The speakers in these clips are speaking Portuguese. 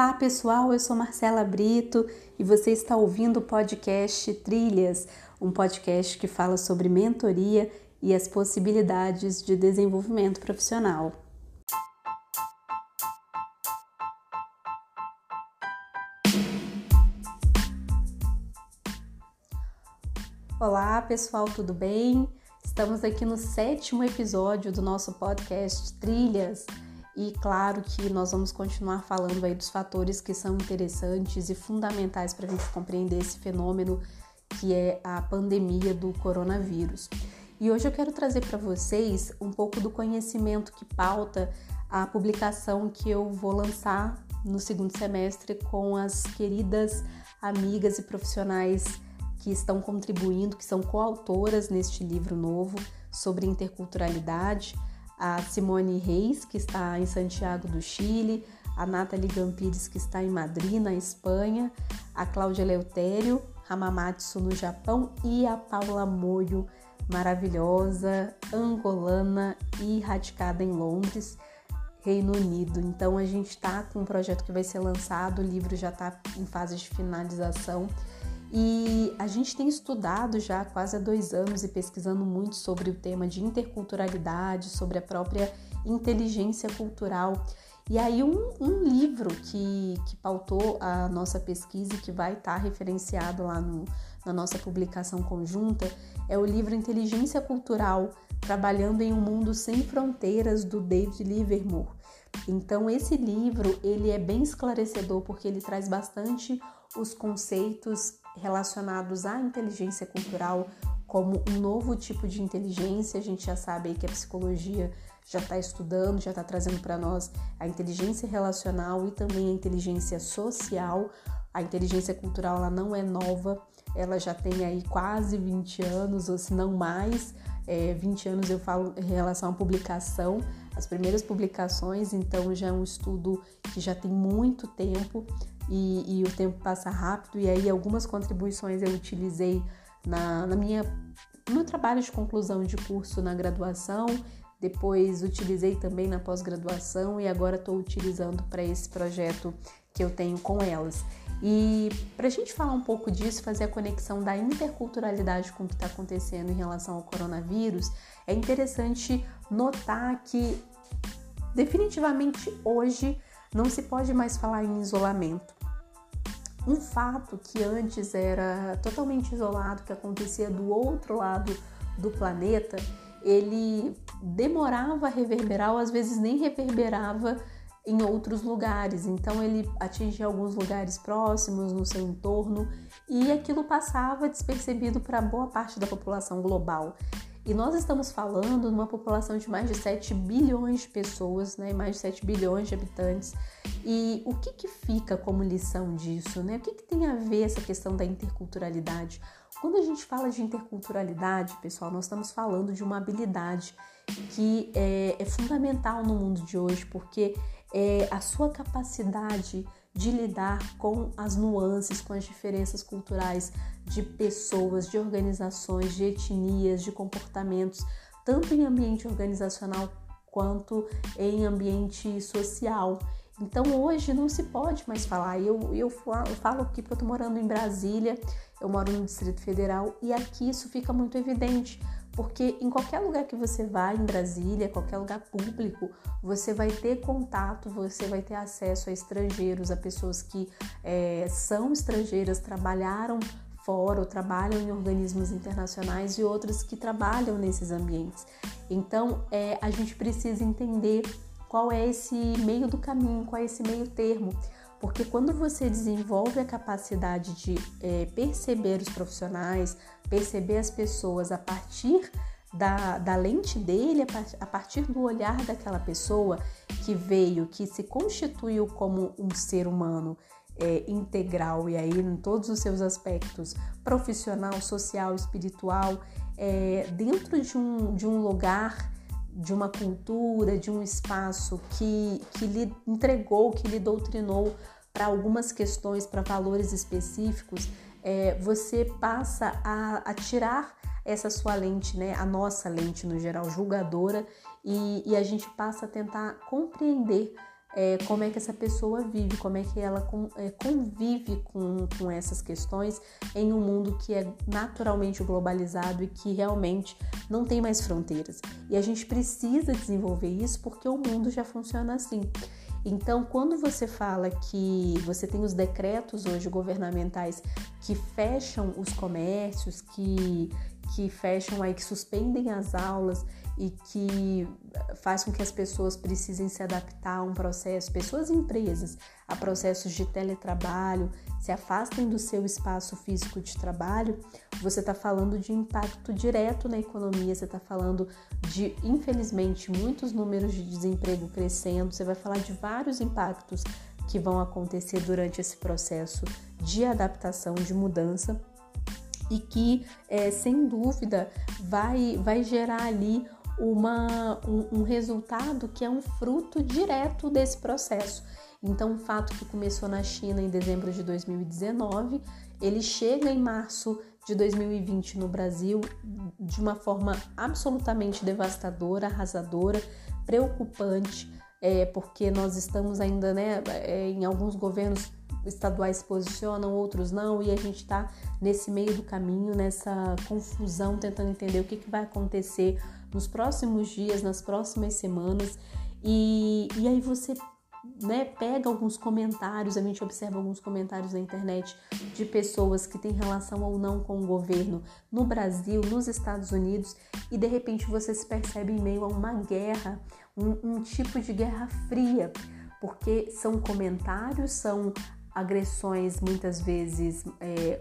Olá pessoal, eu sou Marcela Brito e você está ouvindo o podcast Trilhas, um podcast que fala sobre mentoria e as possibilidades de desenvolvimento profissional. Olá pessoal, tudo bem? Estamos aqui no sétimo episódio do nosso podcast Trilhas. E claro que nós vamos continuar falando aí dos fatores que são interessantes e fundamentais para a gente compreender esse fenômeno que é a pandemia do coronavírus. E hoje eu quero trazer para vocês um pouco do conhecimento que pauta a publicação que eu vou lançar no segundo semestre com as queridas amigas e profissionais que estão contribuindo, que são coautoras neste livro novo sobre interculturalidade a Simone Reis, que está em Santiago do Chile, a Nathalie Gampires, que está em Madrid, na Espanha, a Cláudia Leutério, Hamamatsu, no Japão, e a Paula Moio, maravilhosa, angolana e radicada em Londres, Reino Unido. Então a gente está com um projeto que vai ser lançado, o livro já está em fase de finalização e a gente tem estudado já quase há dois anos e pesquisando muito sobre o tema de interculturalidade, sobre a própria inteligência cultural. E aí, um, um livro que, que pautou a nossa pesquisa e que vai estar referenciado lá no, na nossa publicação conjunta é o livro Inteligência Cultural Trabalhando em um Mundo Sem Fronteiras, do David Livermore. Então, esse livro ele é bem esclarecedor porque ele traz bastante os conceitos relacionados à inteligência cultural como um novo tipo de inteligência. A gente já sabe que a psicologia já está estudando, já está trazendo para nós a inteligência relacional e também a inteligência social. A inteligência cultural ela não é nova, ela já tem aí quase 20 anos, ou se não mais. É, 20 anos eu falo em relação à publicação, as primeiras publicações, então já é um estudo que já tem muito tempo e, e o tempo passa rápido, e aí algumas contribuições eu utilizei na, na minha no meu trabalho de conclusão de curso na graduação, depois utilizei também na pós-graduação e agora estou utilizando para esse projeto que eu tenho com elas. E para a gente falar um pouco disso, fazer a conexão da interculturalidade com o que está acontecendo em relação ao coronavírus, é interessante notar que definitivamente hoje não se pode mais falar em isolamento. Um fato que antes era totalmente isolado, que acontecia do outro lado do planeta, ele demorava a reverberar ou às vezes nem reverberava em outros lugares. Então ele atingia alguns lugares próximos no seu entorno e aquilo passava despercebido para boa parte da população global. E nós estamos falando numa população de mais de 7 bilhões de pessoas, né? mais de 7 bilhões de habitantes. E o que, que fica como lição disso? Né? O que, que tem a ver essa questão da interculturalidade? Quando a gente fala de interculturalidade, pessoal, nós estamos falando de uma habilidade que é, é fundamental no mundo de hoje, porque é a sua capacidade de lidar com as nuances, com as diferenças culturais de pessoas, de organizações, de etnias, de comportamentos, tanto em ambiente organizacional quanto em ambiente social. Então hoje não se pode mais falar. Eu, eu, falo aqui porque eu estou morando em Brasília, eu moro no Distrito Federal e aqui isso fica muito evidente porque em qualquer lugar que você vá em Brasília, qualquer lugar público, você vai ter contato, você vai ter acesso a estrangeiros, a pessoas que é, são estrangeiras, trabalharam fora ou trabalham em organismos internacionais e outras que trabalham nesses ambientes. Então, é, a gente precisa entender qual é esse meio do caminho, qual é esse meio termo. Porque quando você desenvolve a capacidade de é, perceber os profissionais, perceber as pessoas a partir da, da lente dele, a partir do olhar daquela pessoa que veio, que se constituiu como um ser humano é, integral e aí em todos os seus aspectos profissional, social, espiritual, é, dentro de um, de um lugar de uma cultura, de um espaço que, que lhe entregou, que lhe doutrinou para algumas questões, para valores específicos, é, você passa a, a, tirar essa sua lente, né, a nossa lente no geral julgadora, e, e a gente passa a tentar compreender é, como é que essa pessoa vive, como é que ela é, convive com, com essas questões em um mundo que é naturalmente globalizado e que realmente não tem mais fronteiras. E a gente precisa desenvolver isso porque o mundo já funciona assim. Então, quando você fala que você tem os decretos hoje governamentais que fecham os comércios, que, que fecham aí, que suspendem as aulas e que faz com que as pessoas precisem se adaptar a um processo, pessoas e empresas, a processos de teletrabalho, se afastem do seu espaço físico de trabalho, você está falando de impacto direto na economia, você está falando de, infelizmente, muitos números de desemprego crescendo, você vai falar de vários impactos que vão acontecer durante esse processo de adaptação, de mudança e que, é, sem dúvida, vai, vai gerar ali uma, um, um resultado que é um fruto direto desse processo. Então, o fato que começou na China em dezembro de 2019, ele chega em março de 2020 no Brasil de uma forma absolutamente devastadora, arrasadora, preocupante, é, porque nós estamos ainda, né, é, em alguns governos estaduais se posicionam, outros não, e a gente está nesse meio do caminho, nessa confusão, tentando entender o que, que vai acontecer nos próximos dias, nas próximas semanas. E, e aí você né, pega alguns comentários, a gente observa alguns comentários na internet de pessoas que têm relação ou não com o governo no Brasil, nos Estados Unidos, e de repente você se percebe em meio a uma guerra, um, um tipo de guerra fria, porque são comentários, são agressões muitas vezes é,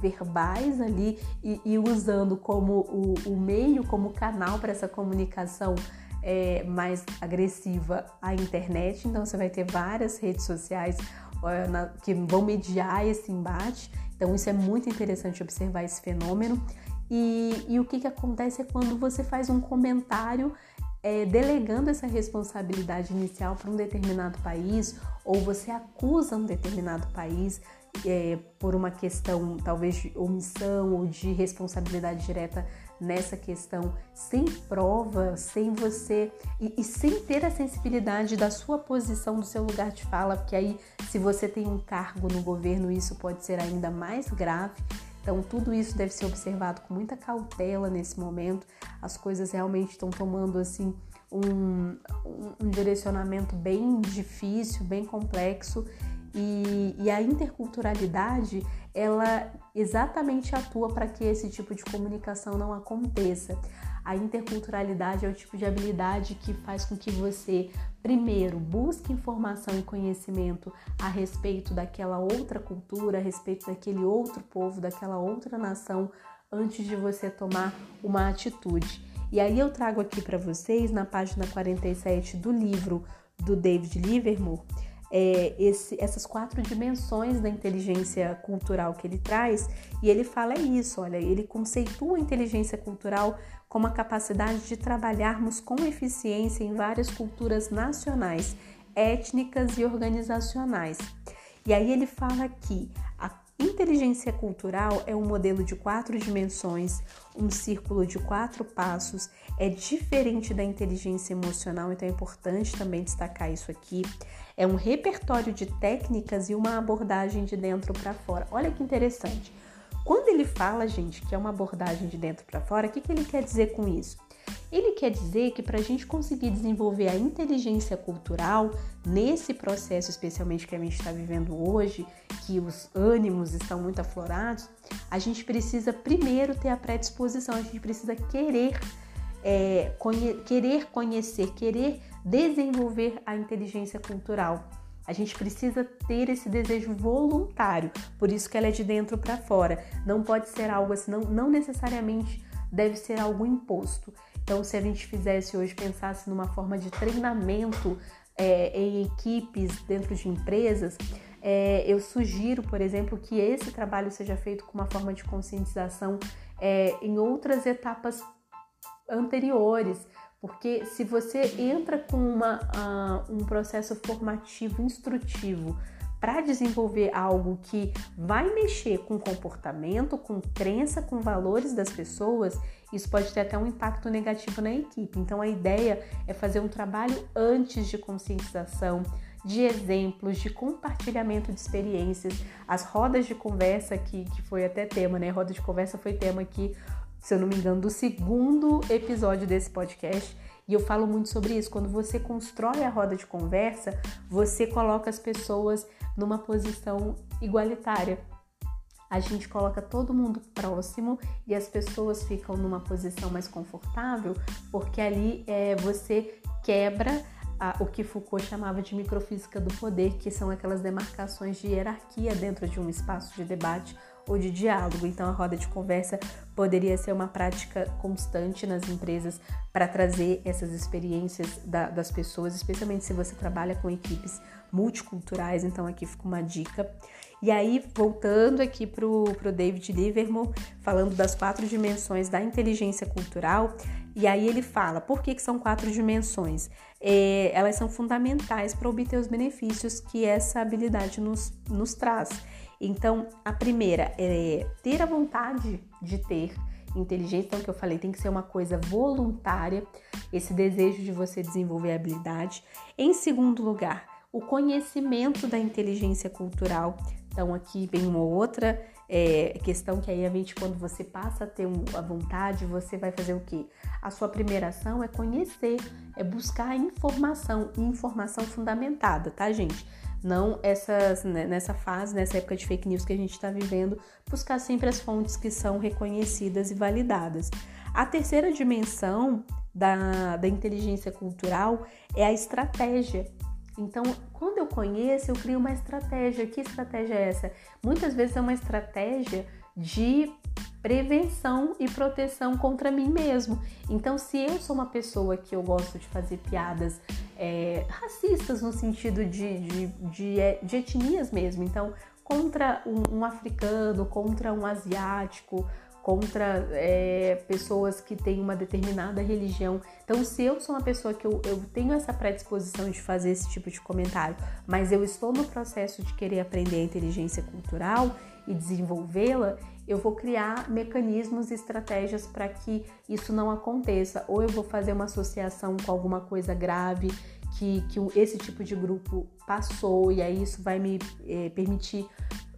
verbais ali e, e usando como o, o, meio, como canal para essa comunicação é, mais agressiva a internet. Então você vai ter várias redes sociais é, na, que vão mediar esse embate. Então isso é muito interessante observar esse fenômeno. E, e o que, que acontece é quando você faz um comentário é, delegando essa responsabilidade inicial para um determinado país, ou você acusa um determinado país é, por uma questão talvez de omissão ou de responsabilidade direta nessa questão, sem prova, sem você e, e, sem ter a sensibilidade da sua posição, do seu lugar de fala, porque aí, se você tem um cargo no governo, isso pode ser ainda mais grave. Então, tudo isso deve ser observado com muita cautela nesse momento. As coisas realmente estão tomando assim um, um, direcionamento bem difícil, bem complexo. E, e a interculturalidade, ela exatamente atua para que esse tipo de comunicação não aconteça. A interculturalidade é o tipo de habilidade que faz com que você, primeiro, busque informação e conhecimento a respeito daquela outra cultura, a respeito daquele outro povo, daquela outra nação, antes de você tomar uma atitude. E aí eu trago aqui para vocês, na página 47 do livro do David Livermore, é, esse, essas quatro dimensões da inteligência cultural que ele traz, e ele fala isso, olha, ele conceitua a inteligência cultural como a capacidade de trabalharmos com eficiência em várias culturas nacionais, étnicas e organizacionais. E aí ele fala que a inteligência cultural é um modelo de quatro dimensões, um círculo de quatro passos, é diferente da inteligência emocional, então é importante também destacar isso aqui. É um repertório de técnicas e uma abordagem de dentro para fora. Olha que interessante. Quando ele fala, gente, que é uma abordagem de dentro para fora, o que, que ele quer dizer com isso? Ele quer dizer que para a gente conseguir desenvolver a inteligência cultural nesse processo, especialmente que a gente está vivendo hoje, que os ânimos estão muito aflorados, a gente precisa primeiro ter a predisposição, a gente precisa querer, é, conhe querer conhecer, querer desenvolver a inteligência cultural. A gente precisa ter esse desejo voluntário, por isso que ela é de dentro para fora. Não pode ser algo assim, não, não necessariamente deve ser algo imposto. Então, se a gente fizesse hoje, pensasse numa forma de treinamento é, em equipes dentro de empresas, é, eu sugiro, por exemplo, que esse trabalho seja feito com uma forma de conscientização é, em outras etapas anteriores, porque se você entra com uma, uh, um processo formativo, instrutivo, para desenvolver algo que vai mexer com comportamento, com crença, com valores das pessoas, isso pode ter até um impacto negativo na equipe. Então a ideia é fazer um trabalho antes de conscientização, de exemplos, de compartilhamento de experiências, as rodas de conversa, que, que foi até tema, né? Roda de conversa foi tema aqui, se eu não me engano, do segundo episódio desse podcast. E eu falo muito sobre isso. Quando você constrói a roda de conversa, você coloca as pessoas numa posição igualitária. A gente coloca todo mundo próximo e as pessoas ficam numa posição mais confortável, porque ali é, você quebra a, o que Foucault chamava de microfísica do poder, que são aquelas demarcações de hierarquia dentro de um espaço de debate ou de diálogo. Então, a roda de conversa poderia ser uma prática constante nas empresas para trazer essas experiências da, das pessoas, especialmente se você trabalha com equipes multiculturais. Então, aqui fica uma dica. E aí, voltando aqui para o David Livermore, falando das quatro dimensões da inteligência cultural, e aí ele fala por que, que são quatro dimensões. É, elas são fundamentais para obter os benefícios que essa habilidade nos, nos traz. Então, a primeira é ter a vontade de ter inteligência, então que eu falei, tem que ser uma coisa voluntária, esse desejo de você desenvolver habilidade. Em segundo lugar, o conhecimento da inteligência cultural. Então, aqui vem uma outra é, questão que aí a gente, quando você passa a ter a vontade, você vai fazer o quê? A sua primeira ação é conhecer, é buscar informação, informação fundamentada, tá, gente? Não essas, né, nessa fase, nessa época de fake news que a gente está vivendo, buscar sempre as fontes que são reconhecidas e validadas. A terceira dimensão da, da inteligência cultural é a estratégia. Então, quando eu conheço, eu crio uma estratégia. Que estratégia é essa? Muitas vezes é uma estratégia de prevenção e proteção contra mim mesmo. Então, se eu sou uma pessoa que eu gosto de fazer piadas é, racistas no sentido de, de, de, é, de, etnias mesmo, então contra um, um africano, contra um asiático, contra é, pessoas que têm uma determinada religião. Então, se eu sou uma pessoa que eu, eu, tenho essa predisposição de fazer esse tipo de comentário, mas eu estou no processo de querer aprender a inteligência cultural e desenvolvê-la, eu vou criar mecanismos e estratégias para que isso não aconteça. Ou eu vou fazer uma associação com alguma coisa grave que, que esse tipo de grupo passou, e aí isso vai me é, permitir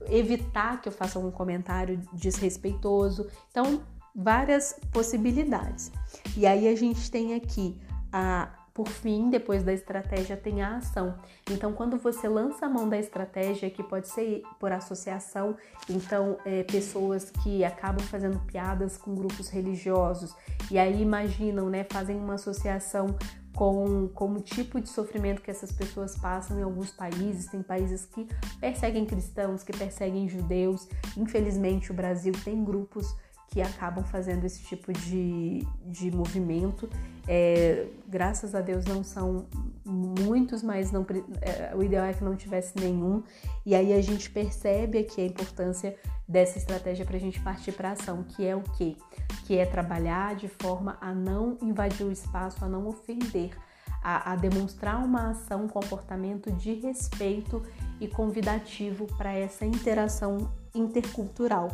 evitar que eu faça um comentário desrespeitoso. Então, várias possibilidades. E aí a gente tem aqui a por fim, depois da estratégia, tem a ação. Então, quando você lança a mão da estratégia, que pode ser por associação, então, é, pessoas que acabam fazendo piadas com grupos religiosos e aí imaginam, né, fazem uma associação com, com o tipo de sofrimento que essas pessoas passam em alguns países. Tem países que perseguem cristãos, que perseguem judeus. Infelizmente, o Brasil tem grupos que acabam fazendo esse tipo de, de movimento. É, graças a Deus não são muitos, mas não, é, o ideal é que não tivesse nenhum. E aí a gente percebe aqui a importância dessa estratégia para a gente partir para ação, que é o quê? Que é trabalhar de forma a não invadir o espaço, a não ofender, a, a demonstrar uma ação, um comportamento de respeito e convidativo para essa interação intercultural.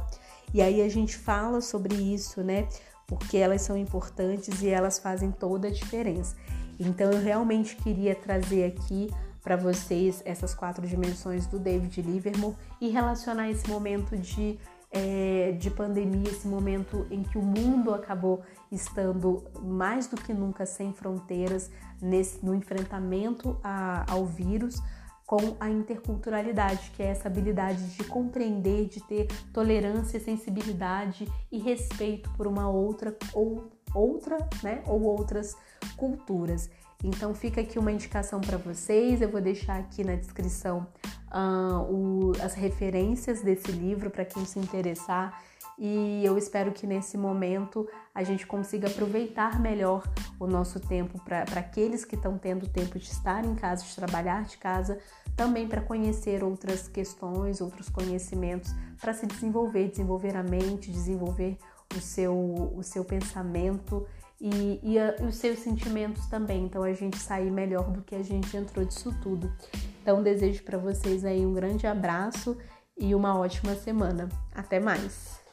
E aí a gente fala sobre isso, né? Porque elas são importantes e elas fazem toda a diferença. Então eu realmente queria trazer aqui para vocês essas quatro dimensões do David Livermore e relacionar esse momento de, é, de pandemia, esse momento em que o mundo acabou estando mais do que nunca sem fronteiras nesse, no enfrentamento a, ao vírus, com a interculturalidade, que é essa habilidade de compreender, de ter tolerância, sensibilidade e respeito por uma outra ou outra, né, ou outras culturas. Então fica aqui uma indicação para vocês. Eu vou deixar aqui na descrição uh, o, as referências desse livro para quem se interessar. E eu espero que nesse momento a gente consiga aproveitar melhor o nosso tempo para aqueles que estão tendo tempo de estar em casa, de trabalhar de casa, também para conhecer outras questões, outros conhecimentos, para se desenvolver, desenvolver a mente, desenvolver o seu, o seu pensamento e, e, a, e os seus sentimentos também. Então a gente sair melhor do que a gente entrou disso tudo. Então desejo para vocês aí um grande abraço e uma ótima semana. Até mais!